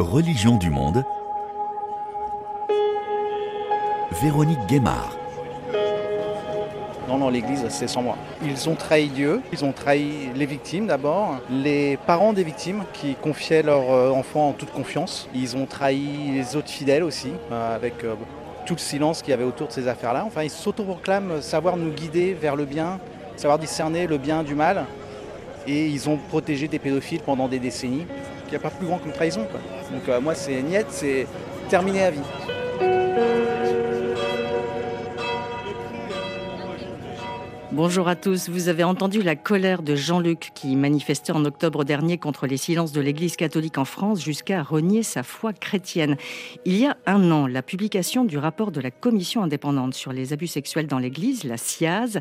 Religion du monde. Véronique Guémard. Non, non, l'Église, c'est sans moi. Ils ont trahi Dieu, ils ont trahi les victimes d'abord, les parents des victimes qui confiaient leurs euh, enfants en toute confiance. Ils ont trahi les autres fidèles aussi, euh, avec euh, tout le silence qu'il y avait autour de ces affaires-là. Enfin, ils s'autoproclament savoir nous guider vers le bien, savoir discerner le bien du mal. Et ils ont protégé des pédophiles pendant des décennies. Il n'y a pas plus grand qu'une trahison. Quoi. Donc moi, c'est niette, c'est terminé à vie. Bonjour à tous. Vous avez entendu la colère de Jean-Luc qui manifestait en octobre dernier contre les silences de l'Église catholique en France jusqu'à renier sa foi chrétienne. Il y a un an, la publication du rapport de la commission indépendante sur les abus sexuels dans l'Église, la CIAZ,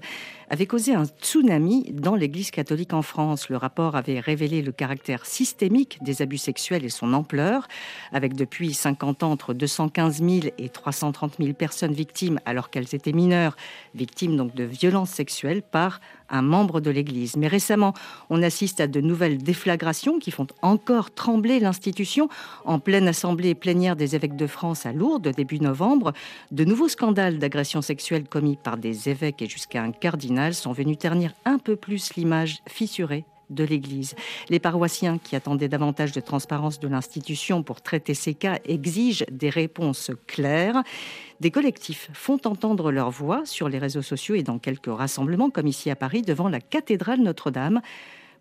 avait causé un tsunami dans l'Église catholique en France. Le rapport avait révélé le caractère systémique des abus sexuels et son ampleur, avec depuis 50 ans entre 215 000 et 330 000 personnes victimes alors qu'elles étaient mineures, victimes donc de violences sexuelles par un membre de l'Église. Mais récemment, on assiste à de nouvelles déflagrations qui font encore trembler l'institution. En pleine assemblée plénière des évêques de France à Lourdes, début novembre, de nouveaux scandales d'agressions sexuelles commis par des évêques et jusqu'à un cardinal sont venus ternir un peu plus l'image fissurée de l'Église. Les paroissiens qui attendaient davantage de transparence de l'institution pour traiter ces cas exigent des réponses claires. Des collectifs font entendre leur voix sur les réseaux sociaux et dans quelques rassemblements, comme ici à Paris, devant la cathédrale Notre-Dame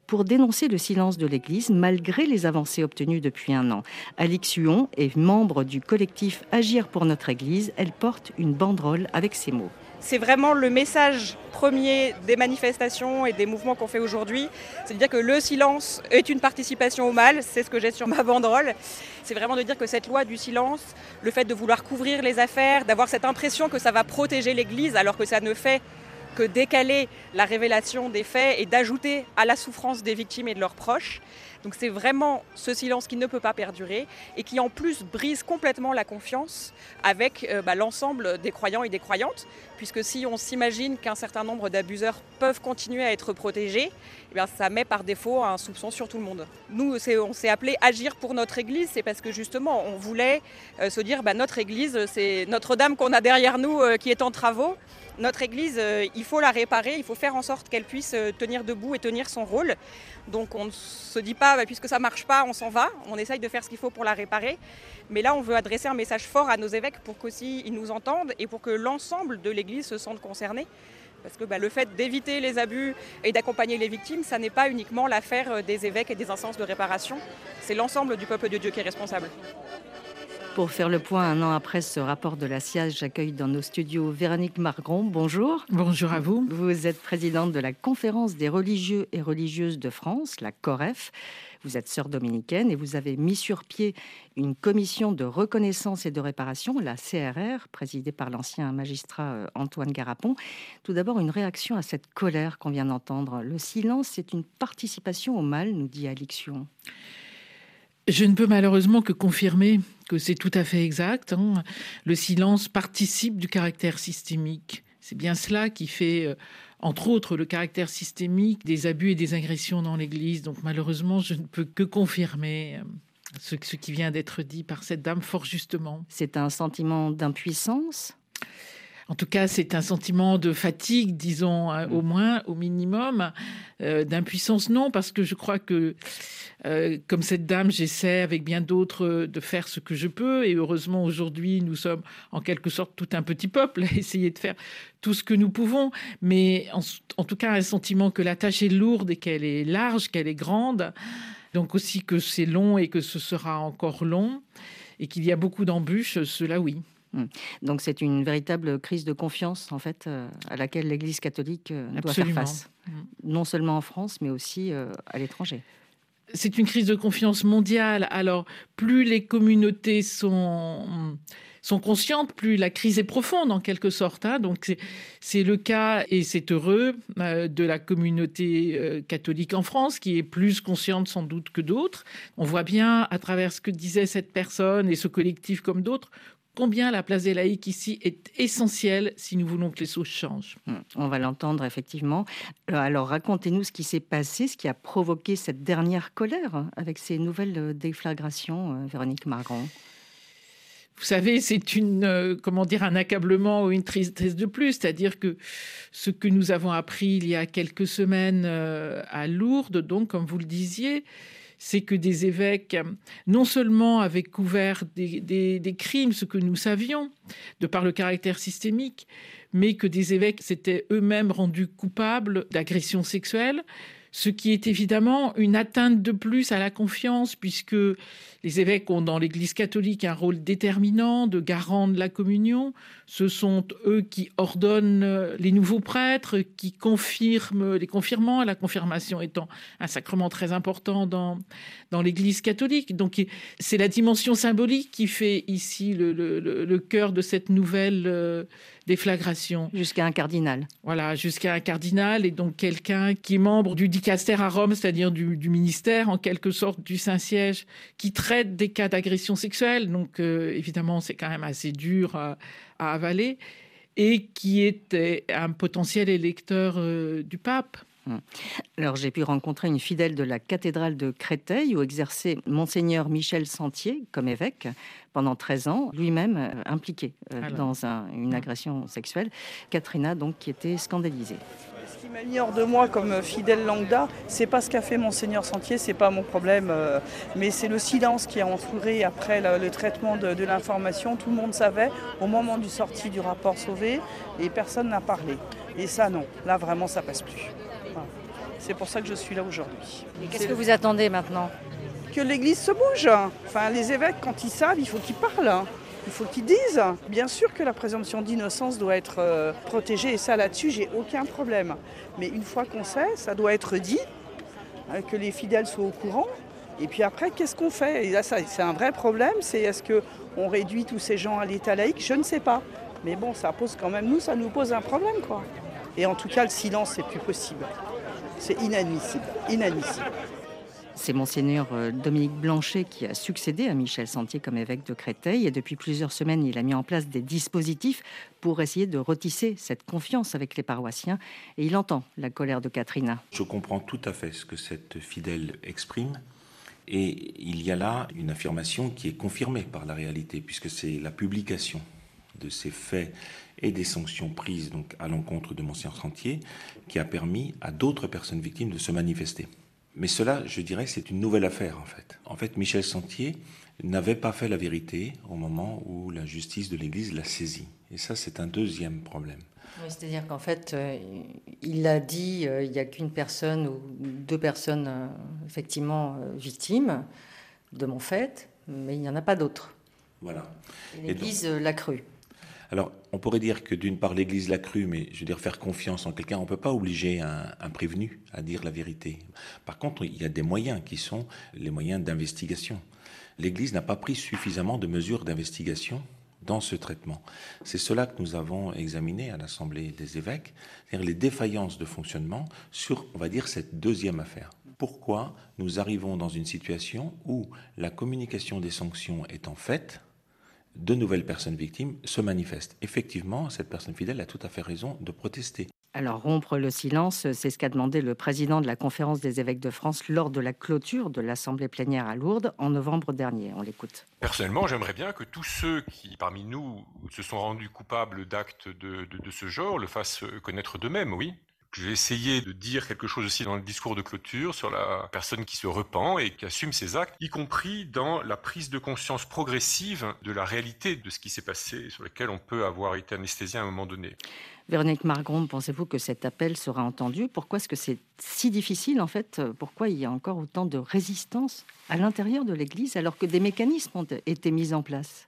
pour dénoncer le silence de l'Église malgré les avancées obtenues depuis un an. Alix Huon est membre du collectif Agir pour notre Église. Elle porte une banderole avec ces mots c'est vraiment le message premier des manifestations et des mouvements qu'on fait aujourd'hui. C'est de dire que le silence est une participation au mal, c'est ce que j'ai sur ma banderole. C'est vraiment de dire que cette loi du silence, le fait de vouloir couvrir les affaires, d'avoir cette impression que ça va protéger l'Église alors que ça ne fait que décaler la révélation des faits et d'ajouter à la souffrance des victimes et de leurs proches. Donc c'est vraiment ce silence qui ne peut pas perdurer et qui en plus brise complètement la confiance avec euh, bah, l'ensemble des croyants et des croyantes, puisque si on s'imagine qu'un certain nombre d'abuseurs peuvent continuer à être protégés, eh bien, ça met par défaut un soupçon sur tout le monde. Nous, on s'est appelé Agir pour notre Église, c'est parce que justement, on voulait euh, se dire, bah, notre Église, c'est Notre-Dame qu'on a derrière nous euh, qui est en travaux notre Église, euh, il faut la réparer, il faut faire en sorte qu'elle puisse tenir debout et tenir son rôle. Donc on ne se dit pas, bah, puisque ça ne marche pas, on s'en va. On essaye de faire ce qu'il faut pour la réparer. Mais là, on veut adresser un message fort à nos évêques pour qu'aussi ils nous entendent et pour que l'ensemble de l'Église se sente concerné. Parce que bah, le fait d'éviter les abus et d'accompagner les victimes, ça n'est pas uniquement l'affaire euh, des évêques et des instances de réparation. C'est l'ensemble du peuple de Dieu qui est responsable. Pour faire le point un an après ce rapport de la SIAZ, j'accueille dans nos studios Véronique Margron. Bonjour. Bonjour à vous. Vous êtes présidente de la Conférence des religieux et religieuses de France, la COREF. Vous êtes sœur dominicaine et vous avez mis sur pied une commission de reconnaissance et de réparation, la CRR, présidée par l'ancien magistrat euh, Antoine Garapon. Tout d'abord, une réaction à cette colère qu'on vient d'entendre. Le silence, c'est une participation au mal, nous dit Alixion. Je ne peux malheureusement que confirmer que c'est tout à fait exact. Hein. Le silence participe du caractère systémique. C'est bien cela qui fait, euh, entre autres, le caractère systémique des abus et des agressions dans l'Église. Donc malheureusement, je ne peux que confirmer euh, ce, ce qui vient d'être dit par cette dame fort justement. C'est un sentiment d'impuissance? En tout cas, c'est un sentiment de fatigue, disons, hein, au moins, au minimum, euh, d'impuissance, non, parce que je crois que, euh, comme cette dame, j'essaie avec bien d'autres de faire ce que je peux, et heureusement, aujourd'hui, nous sommes en quelque sorte tout un petit peuple à essayer de faire tout ce que nous pouvons, mais en, en tout cas, un sentiment que la tâche est lourde et qu'elle est large, qu'elle est grande, donc aussi que c'est long et que ce sera encore long, et qu'il y a beaucoup d'embûches, cela oui. Hmm. Donc c'est une véritable crise de confiance en fait euh, à laquelle l'Église catholique euh, doit faire face, hmm. non seulement en France mais aussi euh, à l'étranger. C'est une crise de confiance mondiale. Alors plus les communautés sont sont conscientes, plus la crise est profonde en quelque sorte. Hein. Donc c'est le cas, et c'est heureux, de la communauté catholique en France, qui est plus consciente sans doute que d'autres. On voit bien à travers ce que disait cette personne et ce collectif comme d'autres combien la place des laïcs ici est essentielle si nous voulons que les choses changent. Hmm, on va l'entendre effectivement. Euh, alors racontez-nous ce qui s'est passé, ce qui a provoqué cette dernière colère hein, avec ces nouvelles euh, déflagrations, Véronique Marron. Vous savez, c'est une comment dire un accablement ou une tristesse de plus, c'est-à-dire que ce que nous avons appris il y a quelques semaines à Lourdes, donc comme vous le disiez, c'est que des évêques, non seulement avaient couvert des, crimes, ce que nous savions, de par le caractère systémique, mais que des évêques s'étaient eux-mêmes rendus coupables d'agressions sexuelles, ce qui est évidemment une atteinte de plus à la confiance, puisque les évêques ont dans l'Église catholique un rôle déterminant de garant de la communion. Ce sont eux qui ordonnent les nouveaux prêtres, qui confirment les confirmants, la confirmation étant un sacrement très important dans, dans l'Église catholique. Donc c'est la dimension symbolique qui fait ici le, le, cœur de cette nouvelle euh, déflagration. Jusqu'à un cardinal. Voilà, jusqu'à un cardinal et donc quelqu'un qui est membre du dicaster à Rome, c'est-à-dire du, du ministère en quelque sorte du Saint-Siège, qui traite des cas d'agression sexuelle, donc euh, évidemment c'est quand même assez dur à, avaler, et qui était un potentiel électeur euh, du pape. Hum. Alors j'ai pu rencontrer une fidèle de la cathédrale de Créteil où exerçait monseigneur Michel Sentier comme évêque pendant 13 ans, lui-même euh, impliqué dans une agression sexuelle. Katrina donc qui était scandalisée qui m'a mis hors de moi comme fidèle lambda, c'est pas ce qu'a fait Monseigneur Sentier, c'est pas mon problème, euh, mais c'est le silence qui a entouré après le, traitement de, l'information. Tout le monde savait au moment du sortie du rapport Sauvé et personne n'a parlé. Et ça, non, là vraiment, ça passe plus. C'est pour ça que je suis là aujourd'hui. Qu'est-ce que vous attendez maintenant? Que l'Église se bouge. Enfin, les évêques, quand ils savent, il faut qu'ils parlent il faut qu'ils disent. Bien sûr que la présomption d'innocence doit être euh, protégée et ça là-dessus, j'ai aucun problème. Mais une fois qu'on sait, ça doit être dit, euh, que les fidèles soient au courant. Et puis après, qu'est-ce qu'on fait? Et là, c'est un vrai problème. C'est est-ce qu'on réduit tous ces gens à l'état laïque? Je ne sais pas. Mais bon, ça pose quand même, nous, ça nous pose un problème, quoi. Et en tout cas, le silence, c'est plus possible. C'est inadmissible. Inadmissible. C'est monseigneur euh, Dominique Blanchet qui a succédé à Michel Sentier comme évêque de Créteil et depuis plusieurs semaines, il a mis en place des dispositifs pour essayer de retisser cette confiance avec les paroissiens et il entend la colère de Katrina. Je comprends tout à fait ce que cette fidèle exprime. Et il y a là une affirmation qui est confirmée par la réalité, puisque c'est la publication de ces faits et des sanctions prises donc à l'encontre de Monseigneur Sentier qui a permis à d'autres personnes victimes de se manifester. Mais cela, je dirais, c'est une nouvelle affaire en fait. En fait, Michel Sentier n'avait pas fait la vérité au moment où la justice de l'Église l'a saisi. Et ça, c'est un deuxième problème. C'est-à-dire qu'en fait, euh, il a dit euh, il n'y a qu'une personne ou deux personnes euh, effectivement victimes de mon fait, mais il n'y en a pas d'autres. Voilà. L'Église l'a cru. Alors, on pourrait dire que d'une part, l'Église l'a cru, mais je veux dire, faire confiance en quelqu'un, on ne peut pas obliger un, prévenu à dire la vérité. Par contre, il y a des moyens qui sont les moyens d'investigation. L'Église n'a pas pris suffisamment de mesures d'investigation dans ce traitement. C'est cela que nous avons examiné à l'Assemblée des évêques, c'est-à-dire les défaillances de fonctionnement sur, on va dire, cette deuxième affaire. Pourquoi nous arrivons dans une situation où la communication des sanctions étant faite, de nouvelles personnes victimes se manifestent. Effectivement, cette personne fidèle a tout à fait raison de protester. Alors rompre le silence, c'est ce qu'a demandé le président de la conférence des évêques de France lors de la clôture de l'Assemblée plénière à Lourdes en novembre dernier. On l'écoute. Personnellement, j'aimerais bien que tous ceux qui, parmi nous, se sont rendus coupables d'actes de, de, ce genre le fassent connaître d'eux-mêmes, oui. Je vais essayer de dire quelque chose aussi dans le discours de clôture sur la personne qui se repent et qui assume ses actes, y compris dans la prise de conscience progressive de la réalité de ce qui s'est passé, sur lequel on peut avoir été anesthésié à un moment donné. Véronique Margron, pensez-vous que cet appel sera entendu? Pourquoi est-ce que c'est si difficile en fait? Pourquoi il y a encore autant de résistance à l'intérieur de l'Église alors que des mécanismes ont été mis en place?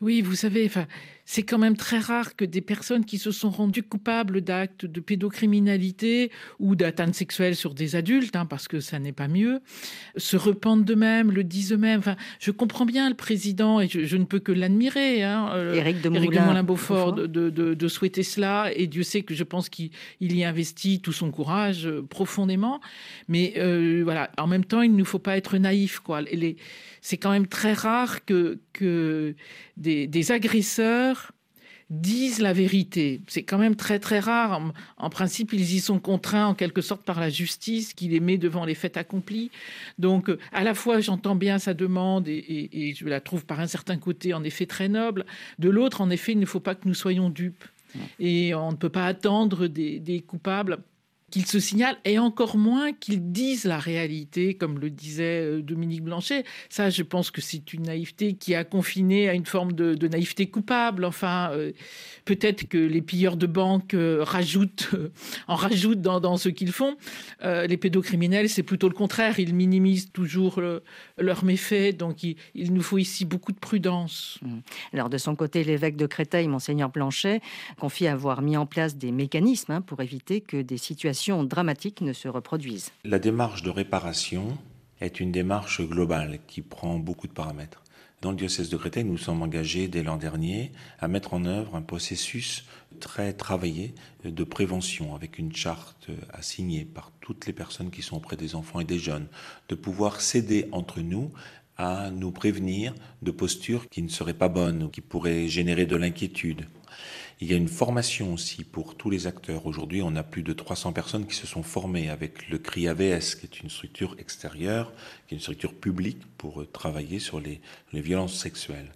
Oui, vous savez, enfin, c'est quand même très rare que des personnes qui se sont rendues coupables d'actes de pédocriminalité ou d'atteinte sexuelle sur des adultes, hein, parce que ça n'est pas mieux, se repentent d'eux-mêmes, le disent eux-mêmes. Enfin, je comprends bien le président et je, ne peux que l'admirer, hein, euh, Éric de Moulin-Beaufort, de, de, souhaiter cela. Et Dieu sait que je pense qu'il y investit tout son courage euh, profondément. Mais euh, voilà, en même temps, il ne faut pas être naïf, quoi. C'est quand même très rare que, que des, agresseurs disent la vérité. C'est quand même très très rare. En, principe, ils y sont contraints en quelque sorte par la justice qui les met devant les faits accomplis. Donc, à la fois, j'entends bien sa demande et, je la trouve par un certain côté en effet très noble. De l'autre, en effet, il ne faut pas que nous soyons dupes. Et on ne peut pas attendre des coupables qu'ils se signalent et encore moins qu'ils disent la réalité, comme le disait euh, Dominique Blanchet. Ça, je pense que c'est une naïveté qui a confiné à une forme de, naïveté coupable. Enfin, euh, peut-être que les pilleurs de banque euh, rajoutent, en rajoutent dans, ce qu'ils font. les pédocriminels, c'est plutôt le contraire. Ils minimisent toujours leurs méfaits. Donc, il, il, nous faut ici beaucoup de prudence. Mmh. Alors, de son côté, l'évêque de Créteil, Monseigneur Blanchet, confie avoir mis en place des mécanismes hein, pour éviter que des situations dramatiques ne se reproduisent. La démarche de réparation est une démarche globale qui prend beaucoup de paramètres. Dans le diocèse de Créteil, nous sommes engagés dès l'an dernier à mettre en œuvre un processus très travaillé de prévention avec une charte à signer par toutes les personnes qui sont auprès des enfants et des jeunes, de pouvoir s'aider entre nous à nous prévenir de postures qui ne seraient pas bonnes ou qui pourraient générer de l'inquiétude. Il y a une formation aussi pour tous les acteurs. Aujourd'hui, on a plus de 300 personnes qui se sont formées avec le CRI AVS, qui est une structure extérieure, qui est une structure publique pour euh, travailler sur les, violences sexuelles.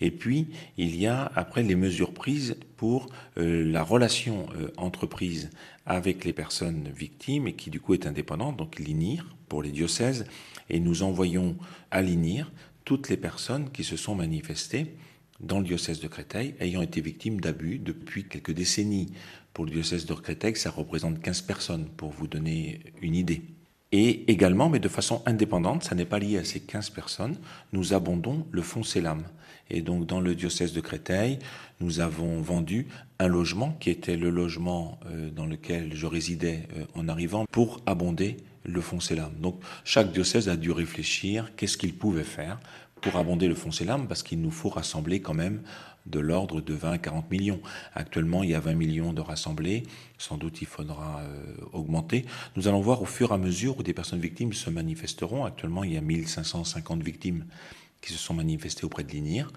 Et puis, il y a après les mesures prises pour euh, la relation euh, entreprise avec les personnes victimes et qui du coup est indépendante, donc l'INIR pour les diocèses, et nous envoyons à l'INIR toutes les personnes qui se sont manifestées dans le diocèse de Créteil ayant été victimes d'abus depuis quelques décennies. Pour le diocèse de Créteil, ça représente 15 personnes, pour vous donner une idée. Et également, mais de façon indépendante, ça n'est pas lié à ces 15 personnes, nous abondons le fonds Célam. Et donc, dans le diocèse de Créteil, nous avons vendu un logement qui était le logement euh, dans lequel je résidais euh, en arrivant pour abonder le fonds Célam. Donc, chaque diocèse a dû réfléchir qu'est-ce qu'il pouvait faire pour abonder le fonds CELAM parce qu'il nous faut rassembler quand même de l'ordre de 20 à 40 millions. Actuellement, il y a 20 millions de rassemblés. Sans doute, il faudra euh, augmenter. Nous allons voir au fur et à mesure où des personnes victimes se manifesteront. Actuellement, il y a 1550 victimes qui se sont manifestées auprès de l'INIR.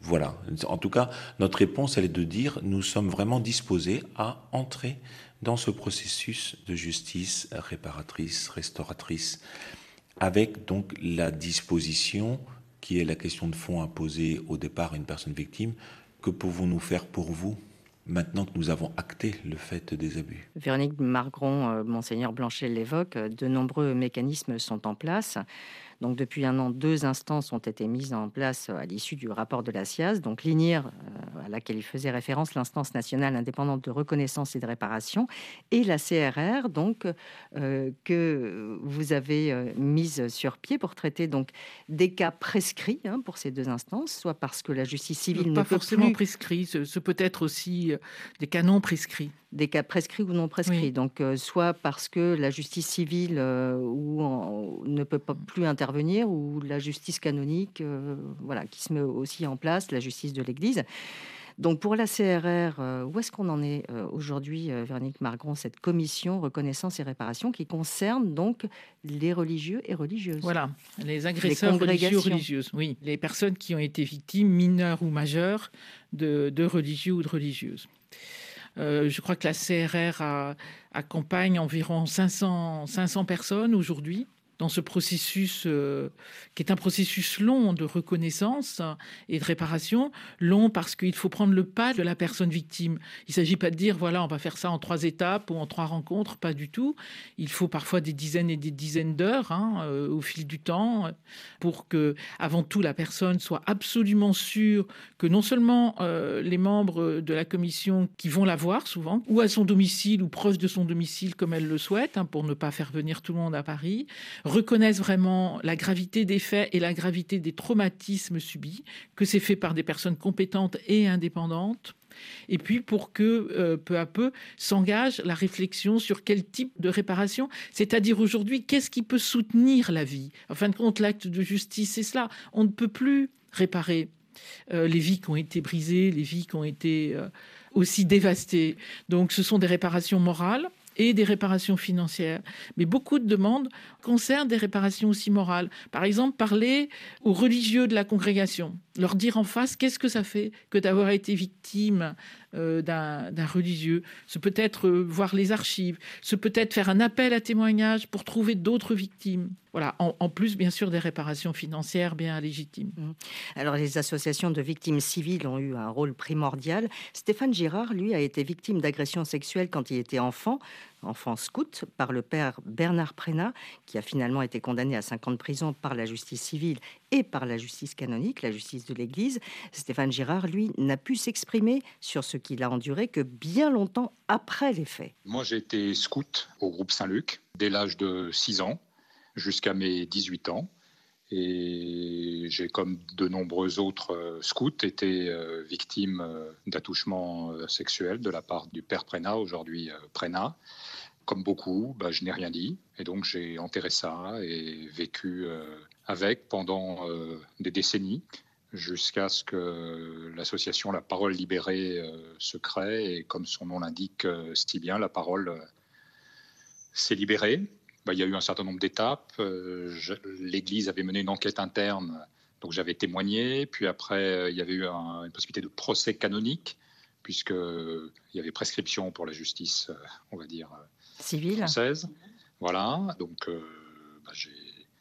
Voilà. En tout cas, notre réponse, elle est de dire nous sommes vraiment disposés à entrer dans ce processus de justice réparatrice, restauratrice, avec donc la disposition qui est la question de fond à poser au départ à une personne victime. Que pouvons-nous faire pour vous maintenant que nous avons acté le fait des abus? Véronique Margron, euh, Monseigneur Blanchet l'évoque, de nombreux mécanismes sont en place. Donc depuis un an, deux instances ont été mises en place à l'issue du rapport de la SIAZ. Donc l'INIR, euh, à laquelle il faisait référence, l'instance nationale indépendante de reconnaissance et de réparation, et la CRR, donc euh, que vous avez euh, mise sur pied pour traiter donc des cas prescrits hein, pour ces deux instances, soit parce que la justice civile pas ne peut forcément prescrits, ce peut être aussi des cas non prescrits des cas prescrits ou non prescrits. Donc, euh, soit parce que la justice civile euh, ou ne peut pas plus intervenir, ou la justice canonique, euh, voilà, qui se met aussi en place, la justice de l'Église. Donc, pour la CRR, où est-ce qu'on en est aujourd'hui, Véronique Margron, cette commission reconnaissance et réparation qui concerne donc les religieux et religieuses? Voilà, les agresseurs religieux religieuses, oui, les personnes qui ont été victimes, mineures ou majeures, de, de religieux ou de religieuses. Euh, je crois que la CRR accompagne environ 500, 500 personnes aujourd'hui dans ce processus euh, qui est un processus long de reconnaissance et de réparation, long parce qu'il faut prendre le pas de la personne victime. Il ne s'agit pas de dire, voilà, on va faire ça en trois étapes ou en trois rencontres, pas du tout. Il faut parfois des dizaines et des dizaines d'heures hein, euh, au fil du temps pour que, avant tout, la personne soit absolument sûre que non seulement euh, les membres de la commission qui vont la voir souvent, ou à son domicile ou proche de son domicile comme elle le souhaite, hein, pour ne pas faire venir tout le monde à Paris, reconnaissent vraiment la gravité des faits et la gravité des traumatismes subis, que c'est fait par des personnes compétentes et indépendantes et puis pour que euh, peu à peu s'engage la réflexion sur quel type de réparation, c'est-à-dire aujourd'hui qu'est-ce qui peut soutenir la vie? En fin de compte, l'acte de justice, c'est cela. On ne peut plus réparer euh, les vies qui ont été brisées, les vies qui ont été euh, aussi dévastées. Donc ce sont des réparations morales et des réparations financières. Mais beaucoup de demandes concernent des réparations aussi morales. Par exemple, parler aux religieux de la congrégation, leur dire en face qu'est-ce que ça fait que d'avoir été victime euh, d'un religieux? Ce peut être euh, voir les archives, ce peut être faire un appel à témoignage pour trouver d'autres victimes. Voilà, en, plus, bien sûr, des réparations financières bien légitimes. Mmh. Alors, les associations de victimes civiles ont eu un rôle primordial. Stéphane Girard, lui, a été victime d'agressions sexuelles quand il était enfant, enfant scout, par le père Bernard Prénat, qui a finalement été condamné à 5 ans de prison par la justice civile et par la justice canonique, la justice de l'Église. Stéphane Girard, lui, n'a pu s'exprimer sur ce qu'il a enduré que bien longtemps après les faits. Moi, j'ai été scout au groupe Saint-Luc dès l'âge de 6 ans jusqu'à mes 18 ans. Et j'ai, comme de nombreux autres euh, scouts, été euh, victime euh, d'attouchements sexuels de la part du père Prénat, aujourd'hui Prénat. Comme beaucoup, bah, je n'ai rien dit. Et donc j'ai enterré ça et vécu avec pendant des décennies jusqu'à ce que l'association La Parole Libérée se crée. Et comme son nom l'indique si bien, la parole s'est libérée. Bah, il y a eu un certain nombre d'étapes. Euh, L'Église avait mené une enquête interne, donc j'avais témoigné. Puis après, euh, il y avait eu une possibilité de procès canonique, puisqu'il y avait prescription pour la justice, euh, on va dire, civile française. Voilà, donc bah, j'ai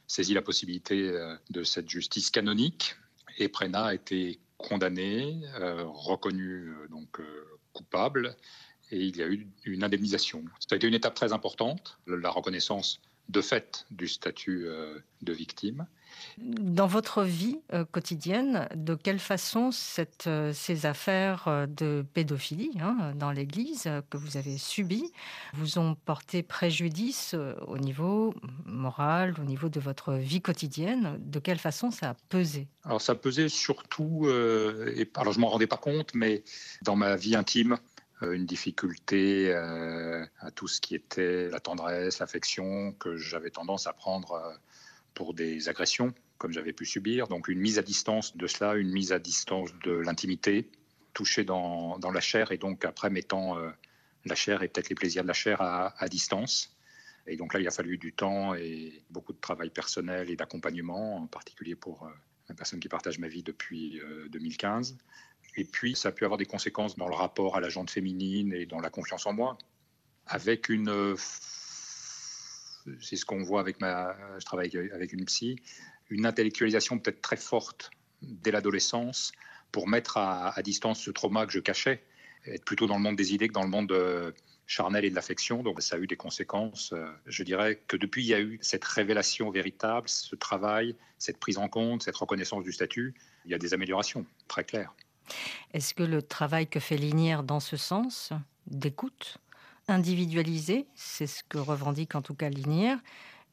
saisi la possibilité de cette justice canonique. Et Prena a été condamné, reconnu donc coupable et il y a eu une indemnisation. Ça a été une étape très importante, la reconnaissance de fait du statut euh, de victime. Dans votre vie euh, quotidienne, de quelle façon euh, ces affaires de pédophilie hein, dans l'Église que vous avez subies vous ont porté préjudice au niveau moral, au niveau de votre vie quotidienne? De quelle façon ça a pesé? Alors ça pesé surtout, alors je m'en rendais pas compte, mais dans ma vie intime, euh, une difficulté euh, à tout ce qui était la tendresse, l'affection, que j'avais tendance à prendre euh, pour des agressions, comme j'avais pu subir. Donc une mise à distance de cela, une mise à distance de l'intimité, toucher dans, la chair, et donc après mettant la chair et peut-être les plaisirs de la chair à, distance. Et donc là, il a fallu du temps et beaucoup de travail personnel et d'accompagnement, en particulier pour la personne qui partage ma vie depuis 2015. Et puis, ça a pu avoir des conséquences dans le rapport à la jante féminine et dans la confiance en moi, avec une. C'est ce qu'on voit avec ma. Je travaille avec une psy, une intellectualisation peut-être très forte dès l'adolescence pour mettre à, distance ce trauma que je cachais, être plutôt dans le monde des idées que dans le monde euh, charnel et de l'affection. Donc ça a eu des conséquences. Euh, je dirais que depuis, il y a eu cette révélation véritable, ce travail, cette prise en compte, cette reconnaissance du statut. Il y a des améliorations très claires. Est-ce que le travail que fait Linière dans ce sens, d'écoute, individualisé, c'est ce que revendique en tout cas Linière,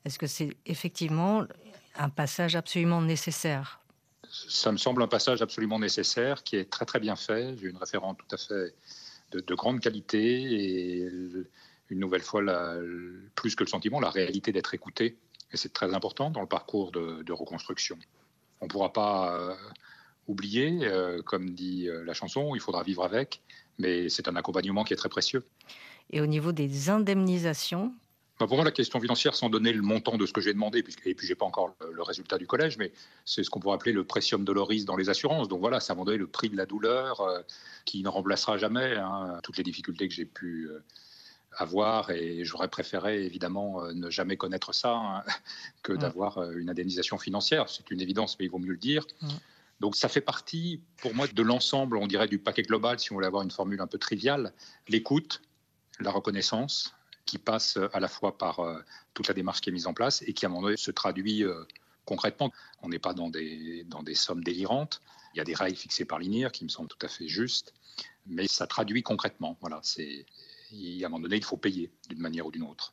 est-ce que c'est effectivement un passage absolument nécessaire? Ça me semble un passage absolument nécessaire qui est très très bien fait. J'ai une référente tout à fait de, grande qualité et une nouvelle fois, plus que le sentiment, la réalité d'être écouté. Et c'est très important dans le parcours de, reconstruction. On ne pourra pas euh, oublié, euh, comme dit euh, la chanson, il faudra vivre avec, mais c'est un accompagnement qui est très précieux. Et au niveau des indemnisations bah, Pour moi, la question financière, sans donner le montant de ce que j'ai demandé, et puis j'ai pas encore le, résultat du collège, mais c'est ce qu'on pourrait appeler le precium doloris dans les assurances. Donc voilà, ça m'a donné le prix de la douleur euh, qui ne remplacera jamais hein, toutes les difficultés que j'ai pu avoir et j'aurais préféré évidemment ne jamais connaître ça hein, que d'avoir une indemnisation financière. C'est une évidence, mais il vaut mieux le dire. Donc ça fait partie, pour moi, de l'ensemble, on dirait, du paquet global, si on voulait avoir une formule un peu triviale, l'écoute, la reconnaissance, qui passe à la fois par euh, toute la démarche qui est mise en place et qui, à un moment donné, se traduit euh, concrètement. On n'est pas dans des, dans des sommes délirantes. Il y a des règles fixées par l'INIR qui me semblent tout à fait justes, mais ça traduit concrètement. Voilà, c'est, à un moment donné, il faut payer d'une manière ou d'une autre.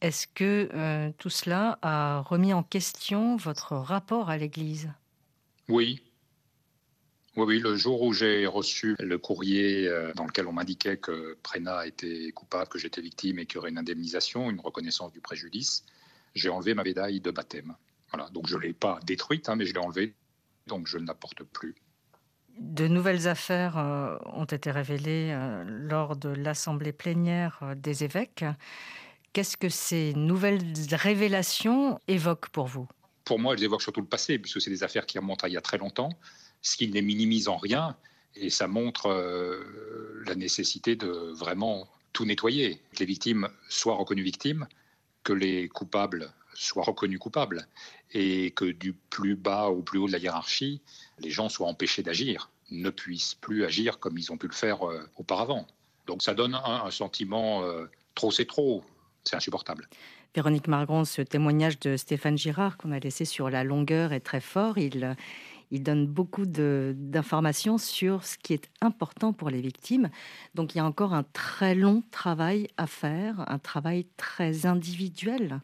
Est-ce que euh, tout cela a remis en question votre rapport à l'Église? Oui. Oui, oui, le jour où j'ai reçu le courrier euh, dans lequel on m'indiquait que Prena était coupable, que j'étais victime et qu'il y aurait une indemnisation, une reconnaissance du préjudice, j'ai enlevé ma médaille de baptême. Voilà, donc je ne l'ai pas détruite, hein, mais je l'ai enlevée, donc je ne la porte plus. De nouvelles affaires euh, ont été révélées euh, lors de l'assemblée plénière des évêques. Qu'est-ce que ces nouvelles révélations évoquent pour vous? Pour moi, elles évoquent surtout le passé, puisque c'est des affaires qui remontent à il y a très longtemps, ce qui ne les minimise en rien, et ça montre la nécessité de vraiment tout nettoyer, que les victimes soient reconnues victimes, que les coupables soient reconnus coupables et que du plus bas au plus haut de la hiérarchie, les gens soient empêchés d'agir, ne puissent plus agir comme ils ont pu le faire euh, auparavant. Donc ça donne un, sentiment euh, trop c'est trop, c'est insupportable. Véronique Margron, ce témoignage de Stéphane Girard qu'on a laissé sur la longueur est très fort. Il, il donne beaucoup d'informations sur ce qui est important pour les victimes. Donc il y a encore un très long travail à faire, un travail très individuel.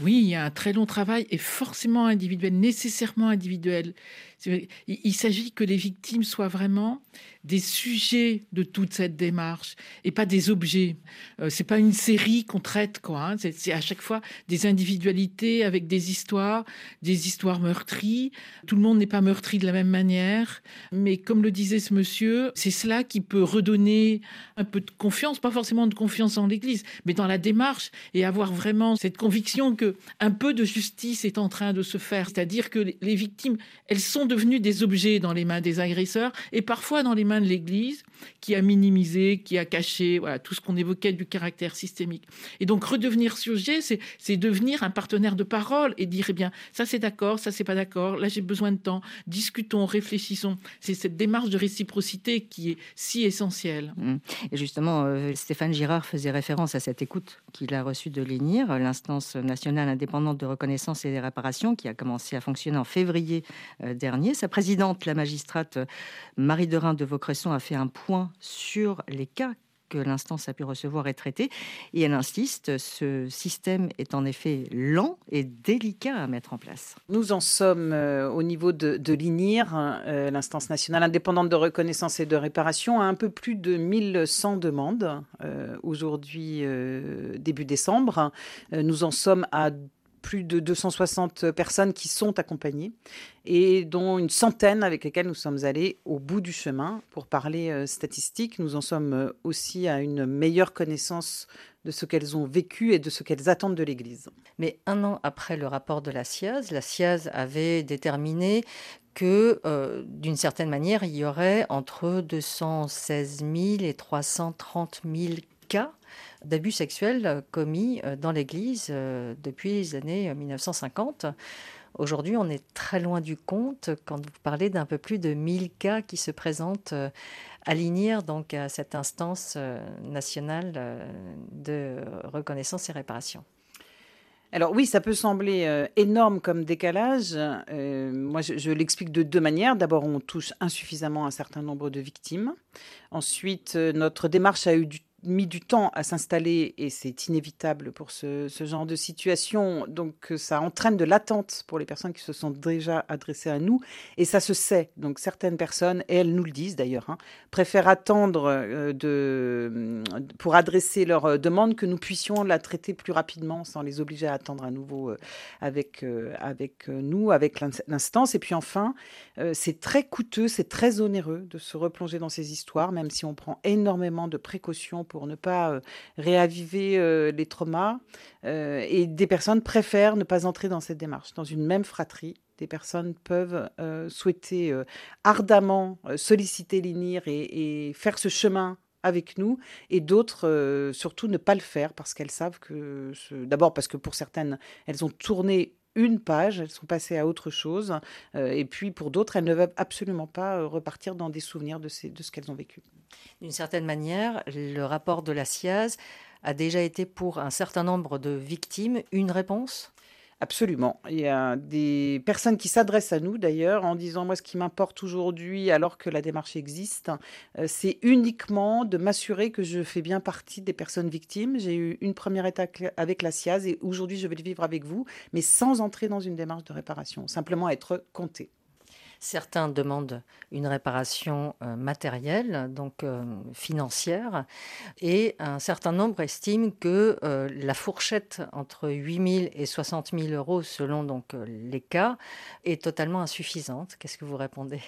Oui, il y a un très long travail et forcément individuel, nécessairement individuel. Il s'agit que les victimes soient vraiment des sujets de toute cette démarche et pas des objets. Euh, c'est pas une série qu'on traite, quoi. Hein. C'est à chaque fois des individualités avec des histoires, des histoires meurtries. Tout le monde n'est pas meurtri de la même manière, mais comme le disait ce monsieur, c'est cela qui peut redonner un peu de confiance, pas forcément de confiance en l'Église, mais dans la démarche et avoir vraiment cette conviction que un peu de justice est en train de se faire. C'est-à-dire que les victimes, elles sont devenues des objets dans les mains des agresseurs et parfois dans les main de l'Église qui a minimisé, qui a caché tout ce qu'on évoquait du caractère systémique. Et donc redevenir sujet, c'est devenir un partenaire de parole et dire, eh bien, ça c'est d'accord, ça c'est pas d'accord, là j'ai besoin de temps, discutons, réfléchissons. C'est cette démarche de réciprocité qui est si essentielle. Mmh. Et justement, euh, Stéphane Girard faisait référence à cette écoute qu'il a reçue de l'ENIR, l'instance nationale indépendante de reconnaissance et des réparations, qui a commencé à fonctionner en février euh, Sa présidente, la magistrate Marie Derain de Vaucresson, a fait un point sur les cas que l'instance a pu recevoir et traiter. Et elle insiste, ce système est en effet lent et délicat à mettre en place. Nous en sommes euh, au niveau de, l'INIR, euh, l'instance nationale indépendante de reconnaissance et de réparation, à un peu plus de 1100 demandes euh, aujourd'hui, début décembre. nous en sommes à plus de 260 personnes qui sont accompagnées et dont une centaine avec lesquelles nous sommes allés au bout du chemin. Pour parler euh, statistique, nous en sommes euh, aussi à une meilleure connaissance de ce qu'elles ont vécu et de ce qu'elles attendent de l'Église. Mais un an après le rapport de la SIAZ, la SIAZ avait déterminé que, euh, d'une certaine manière, il y aurait entre 216 000 et 330 000 cas d'abus sexuels commis euh, dans l'Église euh, depuis les années 1950. Aujourd'hui, on est très loin du compte quand vous parlez d'un peu plus de 1000 cas qui se présentent euh, à l'INIR, donc à cette instance nationale de reconnaissance et réparation. Alors oui, ça peut sembler énorme comme décalage. moi, je, je l'explique de deux manières. D'abord, on touche insuffisamment un certain nombre de victimes. Ensuite, notre démarche a eu du mis du temps à s'installer et c'est inévitable pour ce, genre de situation. Donc ça entraîne de l'attente pour les personnes qui se sont déjà adressées à nous et ça se sait. Donc certaines personnes, et elles nous le disent d'ailleurs, hein, préfèrent attendre euh, de, pour adresser leur euh, demande que nous puissions la traiter plus rapidement sans les obliger à attendre à nouveau euh, avec, avec nous, avec l'instance. Et puis enfin, c'est très coûteux, c'est très onéreux de se replonger dans ces histoires, même si on prend énormément de précautions pour ne pas euh, réaviver euh, les traumas. Euh, et des personnes préfèrent ne pas entrer dans cette démarche. Dans une même fratrie, des personnes peuvent souhaiter ardemment solliciter l'INIR et, et, faire ce chemin avec nous et d'autres surtout ne pas le faire parce qu'elles savent que d'abord parce que pour certaines elles ont tourné une page, elles sont passées à autre chose. Euh, et puis pour d'autres, elles ne veulent absolument pas euh, repartir dans des souvenirs de, de ce qu'elles ont vécu. D'une certaine manière, le rapport de la SIAZ a déjà été pour un certain nombre de victimes une réponse? Absolument. Il y a des personnes qui s'adressent à nous d'ailleurs en disant moi ce qui m'importe aujourd'hui alors que la démarche existe, euh, c'est uniquement de m'assurer que je fais bien partie des personnes victimes. J'ai eu une première étape avec la SIAZ et aujourd'hui je vais le vivre avec vous, mais sans entrer dans une démarche de réparation, simplement être compté. Certains demandent une réparation euh, matérielle, donc euh, financière, et un certain nombre estiment que euh, la fourchette entre 8 000 et 60 000 euros, selon donc les cas, est totalement insuffisante. Qu'est-ce que vous répondez?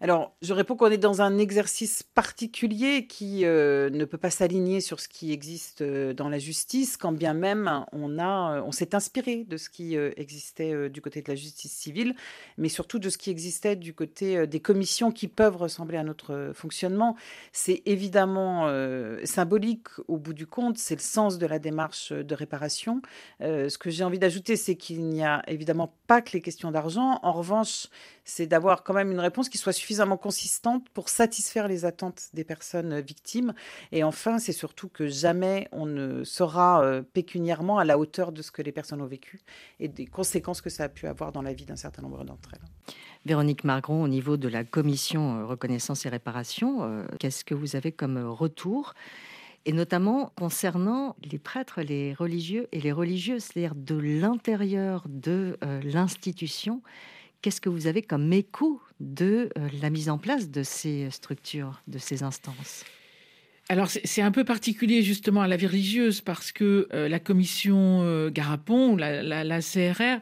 Alors, je réponds qu'on est dans un exercice particulier qui euh, ne peut pas s'aligner sur ce qui existe euh, dans la justice, quand bien même on euh, on s'est inspiré de ce qui existait du côté de la justice civile, mais surtout de ce qui existait du côté des commissions qui peuvent ressembler à notre fonctionnement. C'est évidemment symbolique au bout du compte, c'est le sens de la démarche de réparation. ce que j'ai envie d'ajouter, c'est qu'il n'y a évidemment pas que les questions d'argent. En revanche, c'est d'avoir quand même une réponse qui soit suffisamment consistante pour satisfaire les attentes des personnes victimes. Et enfin, c'est surtout que jamais on ne sera euh, pécuniairement à la hauteur de ce que les personnes ont vécu et des conséquences que ça a pu avoir dans la vie d'un certain nombre d'entre elles. Véronique Margron, au niveau de la commission euh, reconnaissance et réparation, euh, qu'est-ce que vous avez comme retour? Et notamment concernant les prêtres, les religieux et les religieuses, c'est-à-dire de l'intérieur de l'institution. Qu'est-ce que vous avez comme écho de euh, la mise en place de ces structures, de ces instances? Alors c'est un peu particulier justement à la vie religieuse parce que euh, la commission euh, Garapon, la, la, CRR,